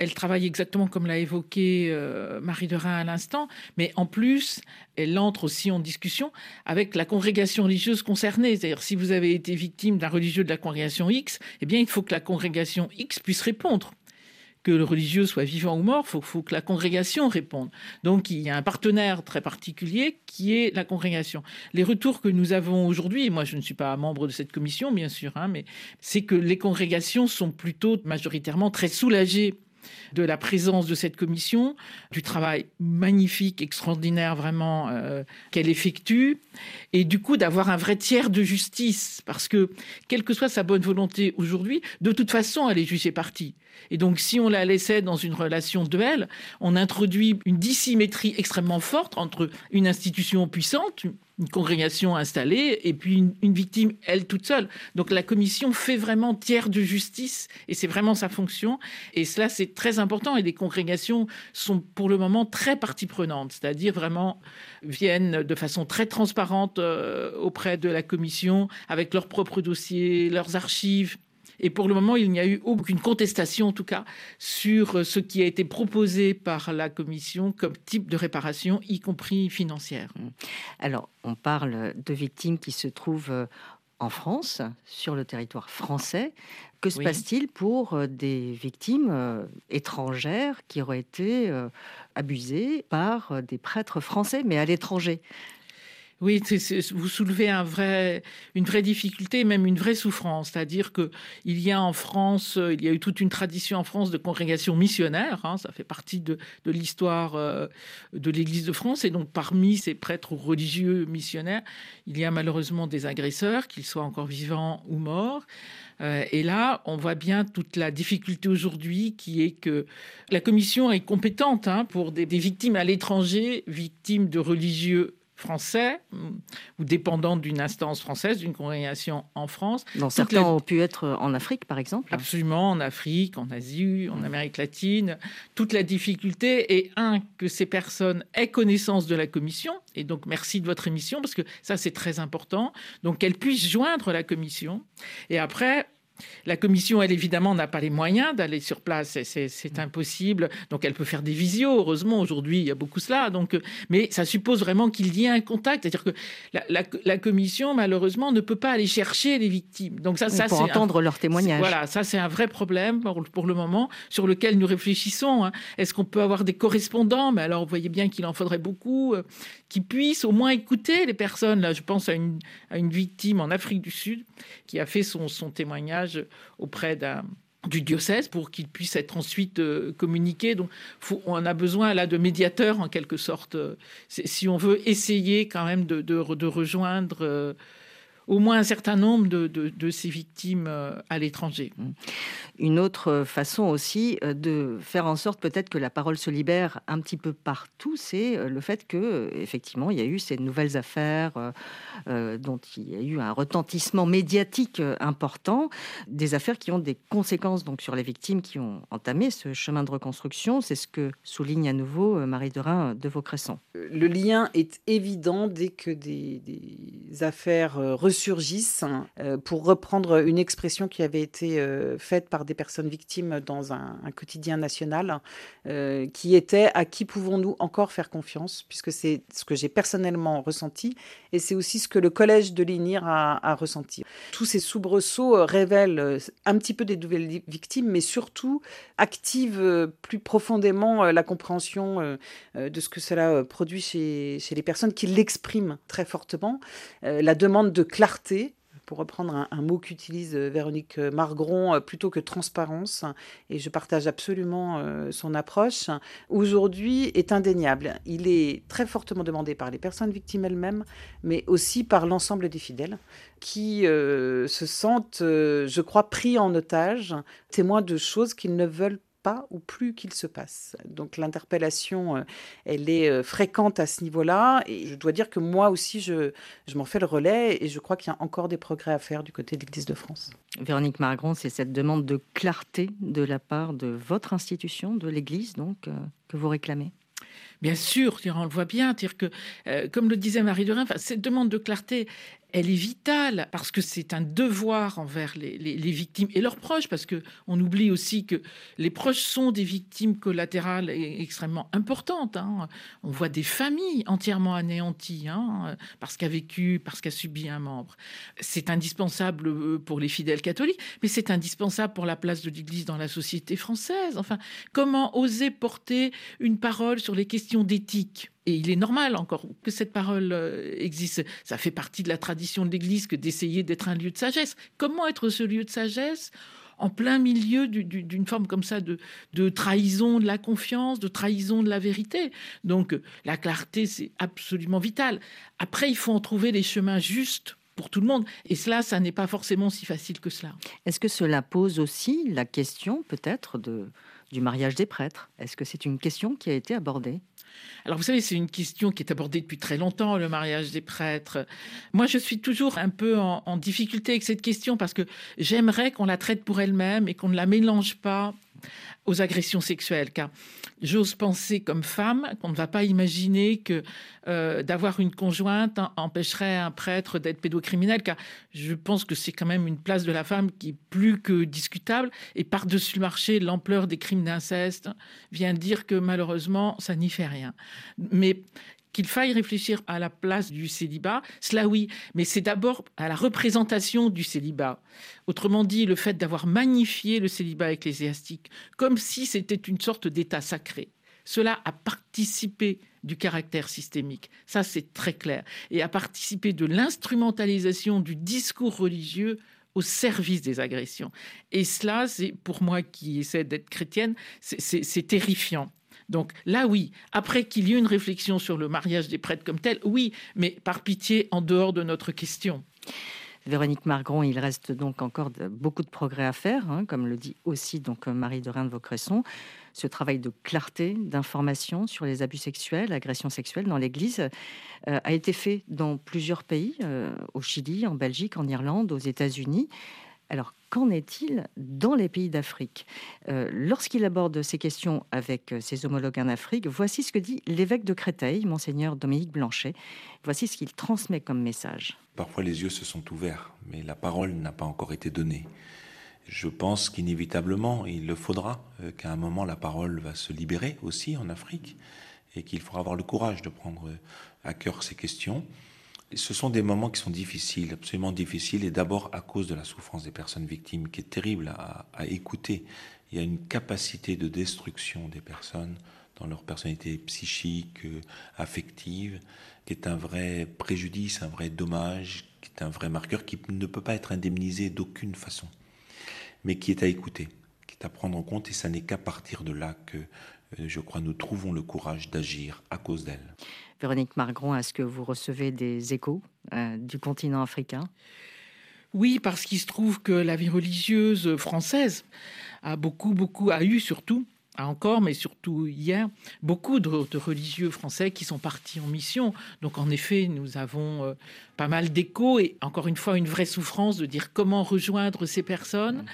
elle travaille exactement comme l'a évoqué Marie de Rhin à l'instant, mais en plus elle entre aussi en discussion avec la congrégation religieuse concernée. C'est-à-dire si vous avez été victime d'un religieux de la congrégation X, eh bien il faut que la congrégation X puisse répondre que le religieux soit vivant ou mort, il faut, que la congrégation réponde. Donc il y a un partenaire très particulier qui est la congrégation. Les retours que nous avons aujourd'hui, moi je ne suis pas membre de cette commission bien sûr, hein, mais c'est que les congrégations sont plutôt majoritairement très soulagées de la présence de cette commission, du travail magnifique, extraordinaire vraiment euh, qu'elle effectue, et du coup d'avoir un vrai tiers de justice, parce que quelle que soit sa bonne volonté aujourd'hui, de toute façon elle est jugée partie. Et donc, si on la laissait dans une relation duel, on introduit une dissymétrie extrêmement forte entre une institution puissante, une congrégation installée, et puis une, victime, elle toute seule. Donc, la commission fait vraiment tiers de justice, et c'est vraiment sa fonction. Et cela, c'est très important. Et les congrégations sont pour le moment très partie prenante, c'est-à-dire vraiment viennent de façon très transparente euh, auprès de la commission, avec leurs propres dossiers, leurs archives et pour le moment, il n'y a eu aucune contestation, en tout cas, sur ce qui a été proposé par la Commission comme type de réparation, y compris financière. Mmh. Alors, on parle de victimes qui se trouvent euh, en France, sur le territoire français. Que se passe-t-il pour euh, des victimes euh, étrangères qui auraient été abusées par des prêtres français, mais à l'étranger? Oui, vous soulevez une vraie difficulté, même une vraie souffrance. C'est-à-dire qu'il y a en France, euh, il y a eu toute une tradition en France de congrégation missionnaire. Hein, ça fait partie de, l'histoire euh, de l'Église de France. Et donc, parmi ces prêtres religieux missionnaires, il y a malheureusement des agresseurs, qu'ils soient encore vivants ou morts. Euh, et là, on voit bien toute la difficulté aujourd'hui qui est que la commission est compétente hein, pour des victimes à l'étranger, victimes de religieux français ou dépendant d'une instance française, d'une congrégation en France. Dans certains ont pu être en Afrique, par exemple. Absolument, en Afrique, en Asie, en Amérique latine. Toute la difficulté est, un, que ces personnes aient connaissance de la commission, et donc merci de votre émission, parce que ça, c'est très important. Donc qu'elles puissent joindre la commission. Et après, la commission, elle, évidemment, n'a pas les moyens d'aller sur place. C'est impossible. Donc, elle peut faire des visios. Heureusement, aujourd'hui, il y a beaucoup cela. Donc, euh, mais ça suppose vraiment qu'il y ait un contact. C'est-à-dire que la, commission, malheureusement, ne peut pas aller chercher les victimes. Donc, ça, ça pour entendre leurs témoignages. Voilà, ça, c'est un vrai problème pour, le moment sur lequel nous réfléchissons. Hein. Est-ce qu'on peut avoir des correspondants? Mais alors, vous voyez bien qu'il en faudrait beaucoup euh, qui puissent au moins écouter les personnes. Là, je pense à une, victime en Afrique du Sud qui a fait son témoignage auprès du diocèse pour qu'il puisse être ensuite euh, communiqué. Donc, on a besoin là de médiateurs en quelque sorte, si on veut essayer quand même de, rejoindre. Euh, au moins un certain nombre de, ces victimes euh, à l'étranger. Mmh. Une autre façon aussi euh, de faire en sorte peut-être que la parole se libère un petit peu partout, c'est euh, le fait que effectivement il y a eu ces nouvelles affaires dont il y a eu un retentissement médiatique important, des affaires qui ont des conséquences donc sur les victimes qui ont entamé ce chemin de reconstruction. C'est ce que souligne à nouveau Marie Derain de Vaucresson. Le lien est évident dès que des, des affaires ressurgissent, hein, euh, pour reprendre une expression qui avait été euh, faite par des personnes victimes dans un, quotidien national, euh, qui était à qui pouvons-nous encore faire confiance, puisque c'est ce que j'ai personnellement ressenti, et c'est aussi ce que le collège de l'INIR a, ressenti. Tous ces soubresauts révèlent un petit peu des nouvelles victimes, mais surtout activent plus profondément la compréhension de ce que cela produit chez, les personnes qui l'expriment très fortement. La demande de clarté pour reprendre un, mot qu'utilise euh, Véronique euh, Margron, euh, plutôt que transparence, et je partage absolument son approche, aujourd'hui est indéniable. Il est très fortement demandé par les personnes victimes elles-mêmes, mais aussi par l'ensemble des fidèles, qui se sentent, je crois, pris en otage, témoins de choses qu'ils ne veulent pas ou plus qu'il se passe. Donc l'interpellation, euh, elle est euh, fréquente à ce niveau-là. Et je dois dire que moi aussi, je, je m'en fais le relais et je crois qu'il y a encore des progrès à faire du côté de l'Église de France. Véronique Margron, c'est cette demande de clarté de la part de votre institution, de l'Église, donc, euh, que vous réclamez Bien sûr, on le voit bien, dire que, comme le disait Marie de cette demande de clarté, elle est vitale parce que c'est un devoir envers les, victimes et leurs proches, parce que on oublie aussi que les proches sont des victimes collatérales extrêmement importantes. Hein. On voit des familles entièrement anéanties hein, parce qu'a vécu, parce qu'a subi un membre. C'est indispensable euh, pour les fidèles catholiques, mais c'est indispensable pour la place de l'Église dans la société française. Enfin, comment oser porter une parole sur les questions d'éthique? Et il est normal encore que cette parole euh, existe. Ça fait partie de la tradition de l'Église que d'essayer d'être un lieu de sagesse. Comment être ce lieu de sagesse en plein milieu d'une forme comme ça de, de, trahison de la confiance, de trahison de la vérité? Donc la clarté, c'est absolument vital. Après, il faut en trouver les chemins justes pour tout le monde. Et cela, ça n'est pas forcément si facile que cela. Est-ce que cela pose aussi la question peut-être du mariage des prêtres? Est-ce que c'est une question qui a été abordée? Alors vous savez, c'est une question qui est abordée depuis très longtemps, le mariage des prêtres. Moi, je suis toujours un peu en, difficulté avec cette question parce que j'aimerais qu'on la traite pour elle-même et qu'on ne la mélange pas aux agressions sexuelles, car j'ose penser comme femme qu'on ne va pas imaginer que euh, d'avoir une conjointe empêcherait un prêtre d'être pédocriminel, car je pense que c'est quand même une place de la femme qui est plus que discutable, et par-dessus le marché, l'ampleur des crimes d'inceste vient dire que malheureusement, ça n'y fait rien. Mais qu'il faille réfléchir à la place du célibat, cela oui, mais c'est d'abord à la représentation du célibat. Autrement dit, le fait d'avoir magnifié le célibat ecclésiastique comme si c'était une sorte d'état sacré. Cela a participé du caractère systémique. Ça, c'est très clair. Et a participé de l'instrumentalisation du discours religieux au service des agressions. Et cela, c'est pour moi qui essaie d'être chrétienne, c'est terrifiant. Donc là, oui, après qu'il y ait une réflexion sur le mariage des prêtres comme tel, oui, mais par pitié, en dehors de notre question. Véronique Margron, il reste donc encore beaucoup de progrès à faire, hein, comme le dit aussi donc Marie de de Vaucresson. Ce travail de clarté, d'information sur les abus sexuels, agressions sexuelles dans l'Église euh, a été fait dans plusieurs pays, euh, au Chili, en Belgique, en Irlande, aux États-Unis. Alors, qu'en est-il dans les pays d'Afrique? Euh, Lorsqu'il aborde ces questions avec euh, ses homologues en Afrique, voici ce que dit l'évêque de Créteil, monseigneur Dominique Blanchet. Voici ce qu'il transmet comme message. Parfois les yeux se sont ouverts, mais la parole n'a pas encore été donnée. Je pense qu'inévitablement, il le faudra, euh, qu'à un moment la parole va se libérer aussi en Afrique, et qu'il faudra avoir le courage de prendre à cœur ces questions ce sont des moments qui sont difficiles, absolument difficiles, et d'abord à cause de la souffrance des personnes victimes, qui est terrible à, écouter. Il y a une capacité de destruction des personnes dans leur personnalité psychique, euh, affective, qui est un vrai préjudice, un vrai dommage, qui est un vrai marqueur qui ne peut pas être indemnisé d'aucune façon, mais qui est à écouter, qui est à prendre en compte, et ça n'est qu'à partir de là que je crois, nous trouvons le courage d'agir à cause d'elle. Véronique Margron, est-ce que vous recevez des échos du continent africain? Oui, parce qu'il se trouve que la vie religieuse française a beaucoup, beaucoup, a eu surtout encore, mais surtout hier, beaucoup de, religieux français qui sont partis en mission. Donc en effet, nous avons euh, pas mal d'échos et encore une fois une vraie souffrance de dire comment rejoindre ces personnes,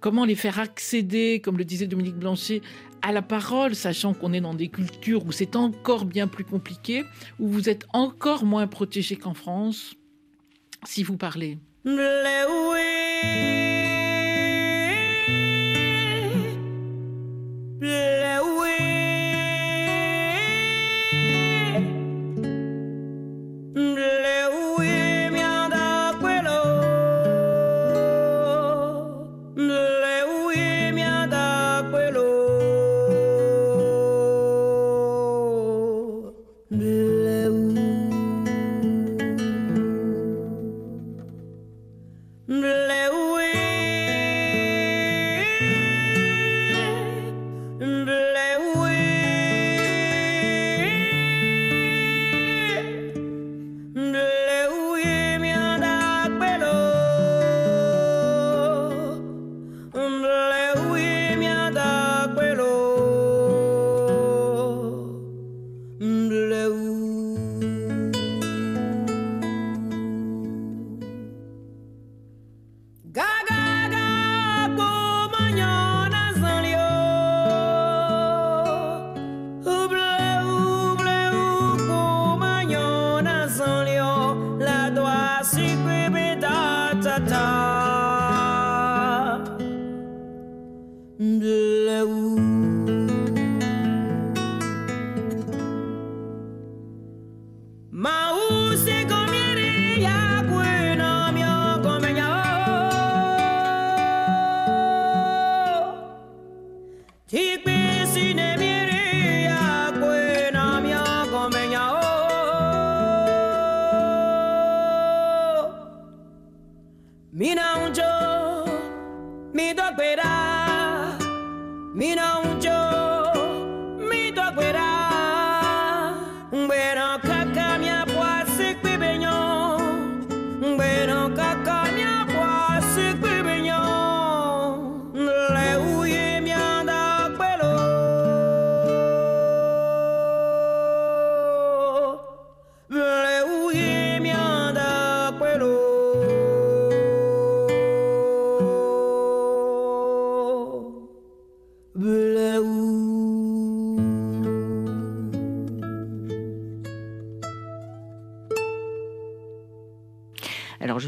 comment les faire accéder, comme le disait Dominique Blanchet, à la parole, sachant qu'on est dans des cultures où c'est encore bien plus compliqué, où vous êtes encore moins protégés qu'en France, si vous parlez. Yeah.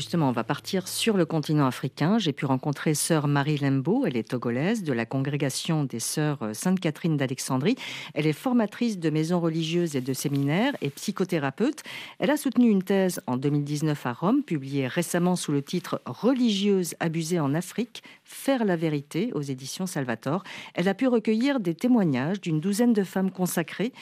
Justement, on va partir sur le continent africain. J'ai pu rencontrer sœur Marie Lembo, elle est togolaise, de la congrégation des sœurs Sainte-Catherine d'Alexandrie. Elle est formatrice de maisons religieuses et de séminaires et psychothérapeute. Elle a soutenu une thèse en 2019 à Rome, publiée récemment sous le titre Religieuse abusée en Afrique, faire la vérité aux éditions Salvator. Elle a pu recueillir des témoignages d'une douzaine de femmes consacrées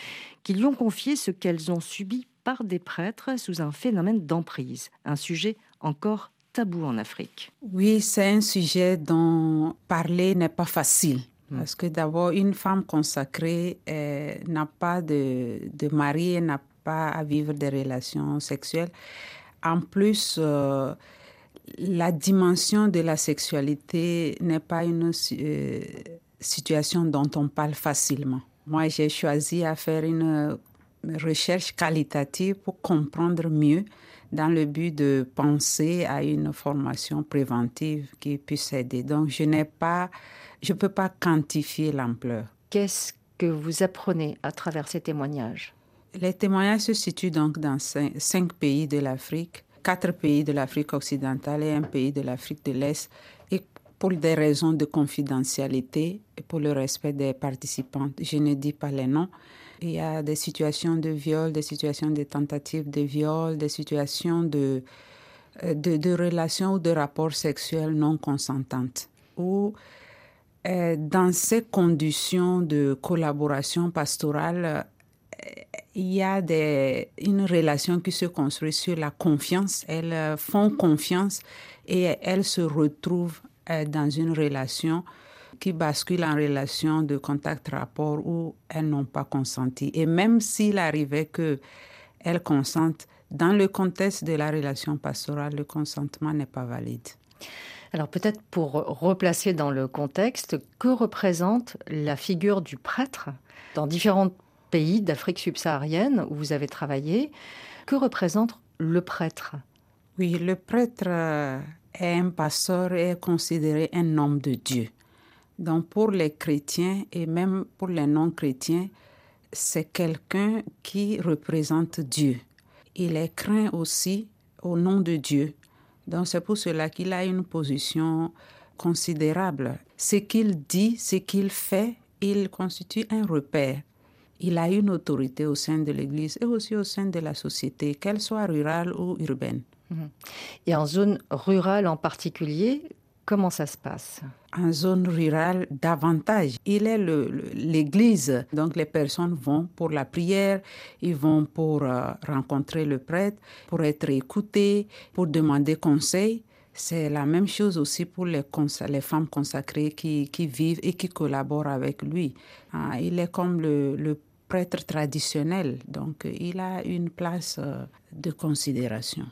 qui lui ont confié ce qu'elles ont subi par des prêtres sous un phénomène d'emprise, un sujet encore tabou en Afrique. Oui, c'est un sujet dont parler n'est pas facile. Hmm. Parce que d'abord, une femme consacrée euh, n'a pas de, de mari, n'a pas à vivre des relations sexuelles. En plus, euh, la dimension de la sexualité n'est pas une euh, situation dont on parle facilement. Moi, j'ai choisi à faire une recherche qualitative pour comprendre mieux dans le but de penser à une formation préventive qui puisse aider. Donc, je n'ai pas, je peux pas quantifier l'ampleur. Qu'est-ce que vous apprenez à travers ces témoignages? Les témoignages se situent donc dans cinq, pays de l'Afrique, quatre pays de l'Afrique occidentale et un pays de l'Afrique de l'Est. Et pour des raisons de confidentialité et pour le respect des participants, je ne dis pas les noms. Il y a des situations de viol, des situations de tentatives de viol, des situations de, euh, de, relations ou de rapports sexuels non consentantes. Où, euh, dans ces conditions de collaboration pastorale, euh, il y a des, une relation qui se construit sur la confiance. Elles font confiance et elles se retrouvent dans une relation qui basculent en relation de contact-rapport où elles n'ont pas consenti. Et même s'il arrivait qu'elles consentent, dans le contexte de la relation pastorale, le consentement n'est pas valide. Alors peut-être pour replacer dans le contexte, que représente la figure du prêtre dans différents pays d'Afrique subsaharienne où vous avez travaillé? Que représente le prêtre? Oui, le prêtre euh, est un pasteur et est considéré un homme de Dieu. Donc pour les chrétiens et même pour les non-chrétiens, c'est quelqu'un qui représente Dieu. Il est craint aussi au nom de Dieu. Donc c'est pour cela qu'il a une position considérable. Ce qu'il dit, ce qu'il fait, il constitue un repère. Il a une autorité au sein de l'Église et aussi au sein de la société, qu'elle soit rurale ou urbaine. Mhm. Et en zone rurale en particulier, comment ça se passe? En zone rurale, davantage. Il est l'église, donc les personnes vont pour la prière, ils vont pour euh, rencontrer le prêtre, pour être écoutés, pour demander conseil. C'est la même chose aussi pour les, femmes consacrées qui, vivent et qui collaborent avec lui. Ah, il est comme le, le prêtre traditionnel, donc il a une place euh, de considération.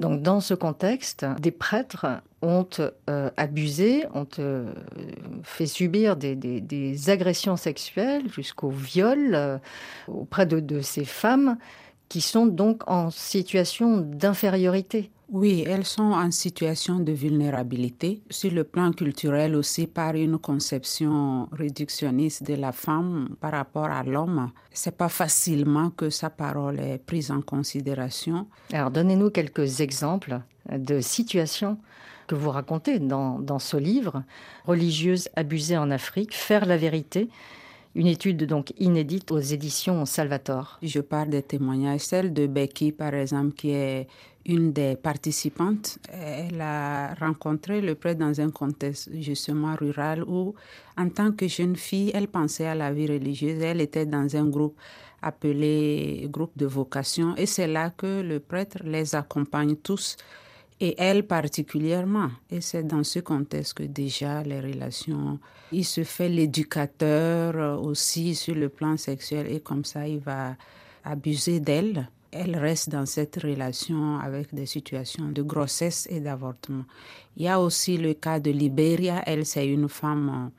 Donc dans ce contexte, des prêtres ont euh, abusé, ont euh, fait subir des, agressions sexuelles jusqu'au viol euh, auprès de, ces femmes qui sont donc en situation d'infériorité. Oui, elles sont en situation de vulnérabilité. Sur le plan culturel aussi, par une conception réductionniste de la femme par rapport à l'homme, c'est pas facilement que sa parole est prise en considération. Alors, donnez-nous quelques exemples de situations que vous racontez dans, dans ce livre, Religieuse abusée en Afrique, Faire la vérité une étude donc inédite aux éditions Salvator. Je parle des témoignages, celle de Becky par exemple, qui est une des participantes. Elle a rencontré le prêtre dans un contexte justement rural où, en tant que jeune fille, elle pensait à la vie religieuse. Elle était dans un groupe appelé groupe de vocation et c'est là que le prêtre les accompagne tous et elle particulièrement. Et c'est dans ce contexte que déjà les relations, il se fait l'éducateur aussi sur le plan sexuel et comme ça il va abuser d'elle. Elle reste dans cette relation avec des situations de grossesse et d'avortement. Il y a aussi le cas de Libéria. Elle, c'est une femme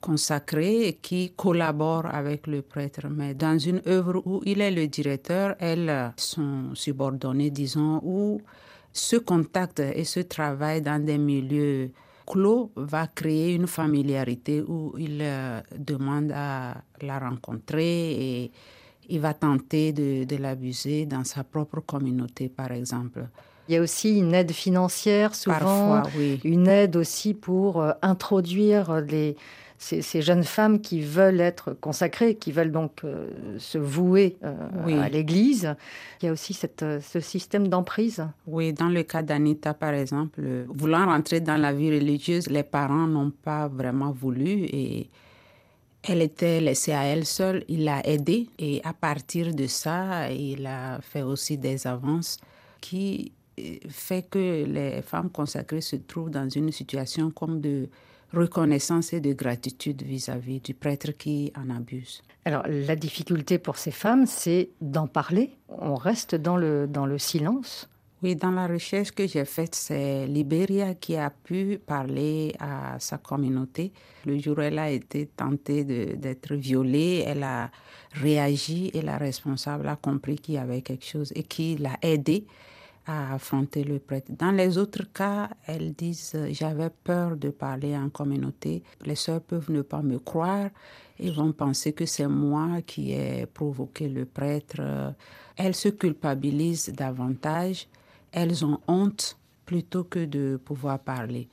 consacrée qui collabore avec le prêtre. Mais dans une œuvre où il est le directeur, elles sont subordonnées, disons, où ce contact et ce travail dans des milieux clos va créer une familiarité où il euh, demande à la rencontrer il va tenter de, l'abuser dans sa propre communauté, par exemple. Il y a aussi une aide financière, souvent, une aide aussi pour euh, introduire les, ces, jeunes femmes qui veulent être consacrées, qui veulent donc euh, se vouer euh, à l'Église. Il y a aussi ce système d'emprise. Oui, dans le cas d'Anita, par exemple, voulant rentrer dans la vie religieuse, les parents n'ont pas vraiment voulu et elle était laissée à elle seule. Il l'a aidée et à partir de ça, il a fait aussi des avances qui fait que les femmes consacrées se trouvent dans une situation comme de reconnaissance et de gratitude vis-à-vis du prêtre qui en abuse. Alors la difficulté pour ces femmes, c'est d'en parler. On reste dans le, dans le silence. Oui, dans la recherche que j'ai faite, c'est Libéria qui a pu parler à sa communauté. Le jour où elle a été tentée d'être violée, elle a réagi et la responsable a compris qu'il y avait quelque chose et qui l'a aidée à affronter le prêtre. Dans les autres cas, elles disent j'avais peur de parler en communauté. Les sœurs peuvent ne pas me croire et vont penser que c'est moi qui ai provoqué le prêtre. Elles se culpabilisent davantage. Elles ont honte plutôt que de pouvoir parler.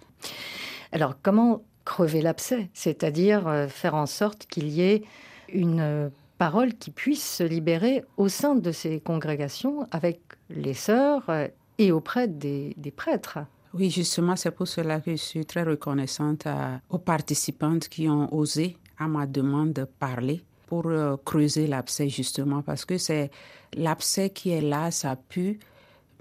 Alors comment crever l'abcès, c'est-à-dire euh, faire en sorte qu'il y ait une parole qui puisse se libérer au sein de ces congrégations avec les sœurs euh, et auprès des, prêtres. Oui, justement, c'est pour cela que je suis très reconnaissante aux participantes qui ont osé, à ma demande, parler pour euh, creuser l'abcès, justement, parce que c'est l'abcès qui est là, ça pue,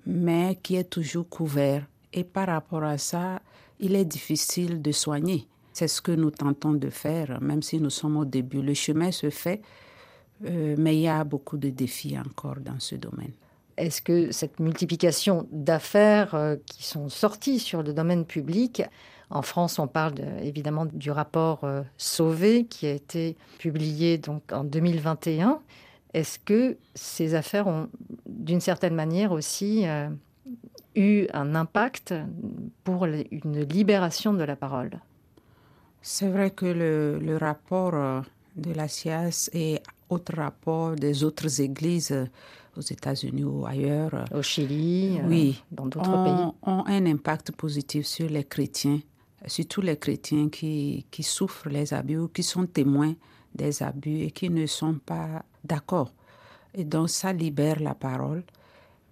mais qui est toujours couvert. Et par rapport à ça, il est difficile de soigner. C'est ce que nous tentons de faire, même si nous sommes au début. Le chemin se fait, euh, mais il y a beaucoup de défis encore dans ce domaine. Est-ce que cette multiplication d'affaires euh, qui sont sorties sur le domaine public, en France, on parle évidemment du rapport euh, Sauvé qui a été publié donc en 2021. Est-ce que ces affaires ont, d'une certaine manière aussi, eu un impact pour une libération de la parole? C'est vrai que le, rapport euh, de la SIAS et autres rapports des autres églises euh, aux États-Unis ou ailleurs, euh, au Chili, oui, dans d'autres pays, ont un impact positif sur les chrétiens, surtout les chrétiens qui, qui souffrent les abus ou qui sont témoins des abus et qui ne sont pas d'accord. Et donc ça libère la parole.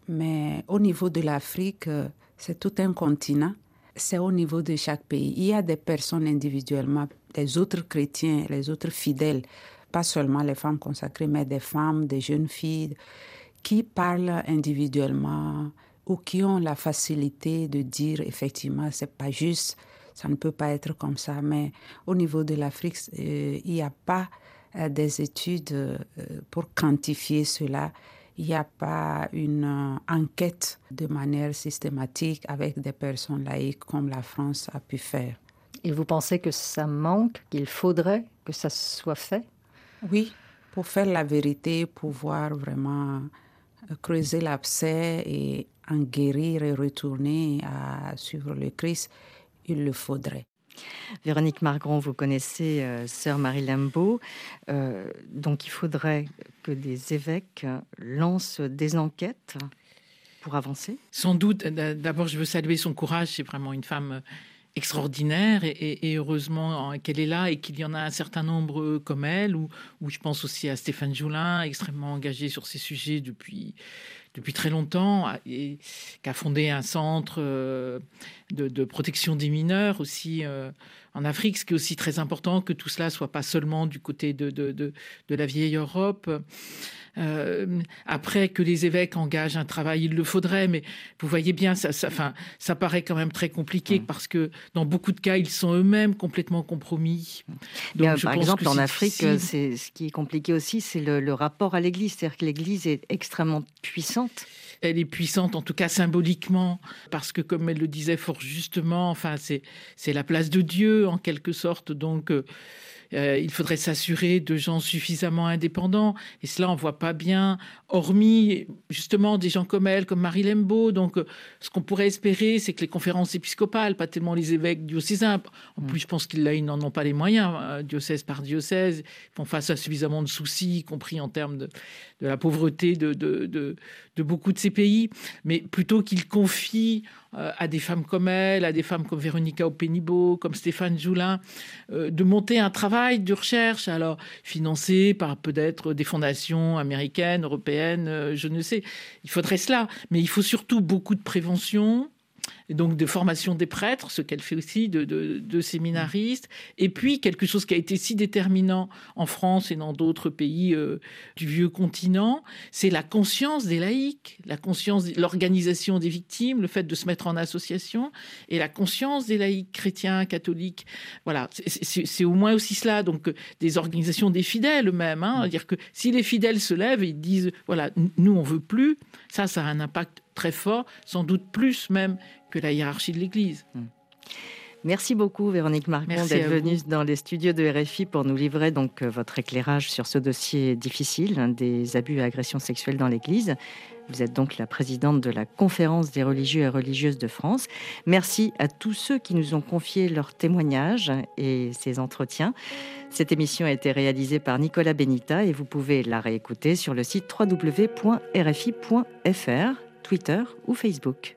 Mais au niveau de l'Afrique, euh, c'est tout un continent. C'est au niveau de chaque pays. Il y a des personnes individuellement, des autres chrétiens, les autres fidèles, pas seulement les femmes consacrées, mais des femmes, des jeunes filles, qui parlent individuellement ou qui ont la facilité de dire effectivement, c'est pas juste, ça ne peut pas être comme ça. Mais au niveau de l'Afrique, euh, il n'y a pas des études pour quantifier cela il n'y a pas une euh, enquête de manière systématique avec des personnes laïques comme la France a pu faire. Et vous pensez que ça manque, qu'il faudrait que ça soit fait? Oui, pour faire la vérité, pouvoir vraiment euh, creuser l'abcès et en guérir et retourner à suivre le Christ, il le faudrait. Véronique Margron, vous connaissez euh, sœur Marie Limbaud. Euh, donc il faudrait que des évêques lancent des enquêtes pour avancer Sans doute. D'abord, je veux saluer son courage. C'est vraiment une femme extraordinaire et, heureusement qu'elle est là et qu'il y en a un certain nombre comme elle, ou, je pense aussi à Stéphane Joulin, extrêmement engagé sur ces sujets depuis, depuis très longtemps, et qui a fondé un centre euh, de, protection des mineurs aussi euh, en Afrique, ce qui est aussi très important que tout cela soit pas seulement du côté de, de, de la vieille Europe. Euh, après que les évêques engagent un travail, il le faudrait, mais vous voyez bien, ça, ça, enfin, ça paraît quand même très compliqué mmh. parce que dans beaucoup de cas, ils sont eux-mêmes complètement compromis. Donc, par exemple, en Afrique, c'est ce qui est compliqué aussi, c'est le, le rapport à l'Église, c'est-à-dire que l'Église est extrêmement puissante elle est puissante, en tout cas symboliquement, parce que, comme elle le disait fort justement, enfin, c'est la place de Dieu en quelque sorte. Donc, euh, il faudrait s'assurer de gens suffisamment indépendants. Et cela, on voit pas bien, hormis justement des gens comme elle, comme Marie Lembeau. Donc, euh, ce qu'on pourrait espérer, c'est que les conférences épiscopales, pas tellement les évêques diocésains, en plus, je pense qu'ils n'en ont pas les moyens, euh, diocèse par diocèse, font face à suffisamment de soucis, y compris en termes de, la pauvreté de, de, beaucoup de ces pays, mais plutôt qu'ils confient à des femmes comme elle, à des femmes comme Véronica Openibo, comme Stéphane Joulin, de monter un travail de recherche, alors financé par peut-être des fondations américaines, européennes, euh, je ne sais. Il faudrait cela, mais il faut surtout beaucoup de prévention, donc de formation des prêtres, ce qu'elle fait aussi de, de, séminaristes, et puis quelque chose qui a été si déterminant en France et dans d'autres pays euh, du vieux continent, c'est la conscience des laïcs, la conscience, l'organisation des victimes, le fait de se mettre en association, et la conscience des laïcs chrétiens, catholiques. Voilà, c'est au moins aussi cela. Donc euh, des organisations des fidèles même, hein, dire que si les fidèles se lèvent et disent voilà, nous on veut plus, ça, ça a un impact très fort, sans doute plus même que la hiérarchie de l'Église. Hmm. Merci beaucoup Véronique Marcon d'être venue dans les studios de RFI pour nous livrer donc euh, votre éclairage sur ce dossier difficile hein, des abus et agressions sexuelles dans l'Église. Vous êtes donc la présidente de la Conférence des religieux et religieuses de France. Merci à tous ceux qui nous ont confié leurs témoignages et ces entretiens. Cette émission a été réalisée par Nicolas Benita et vous pouvez la réécouter sur le site www.rfi.fr, Twitter ou Facebook.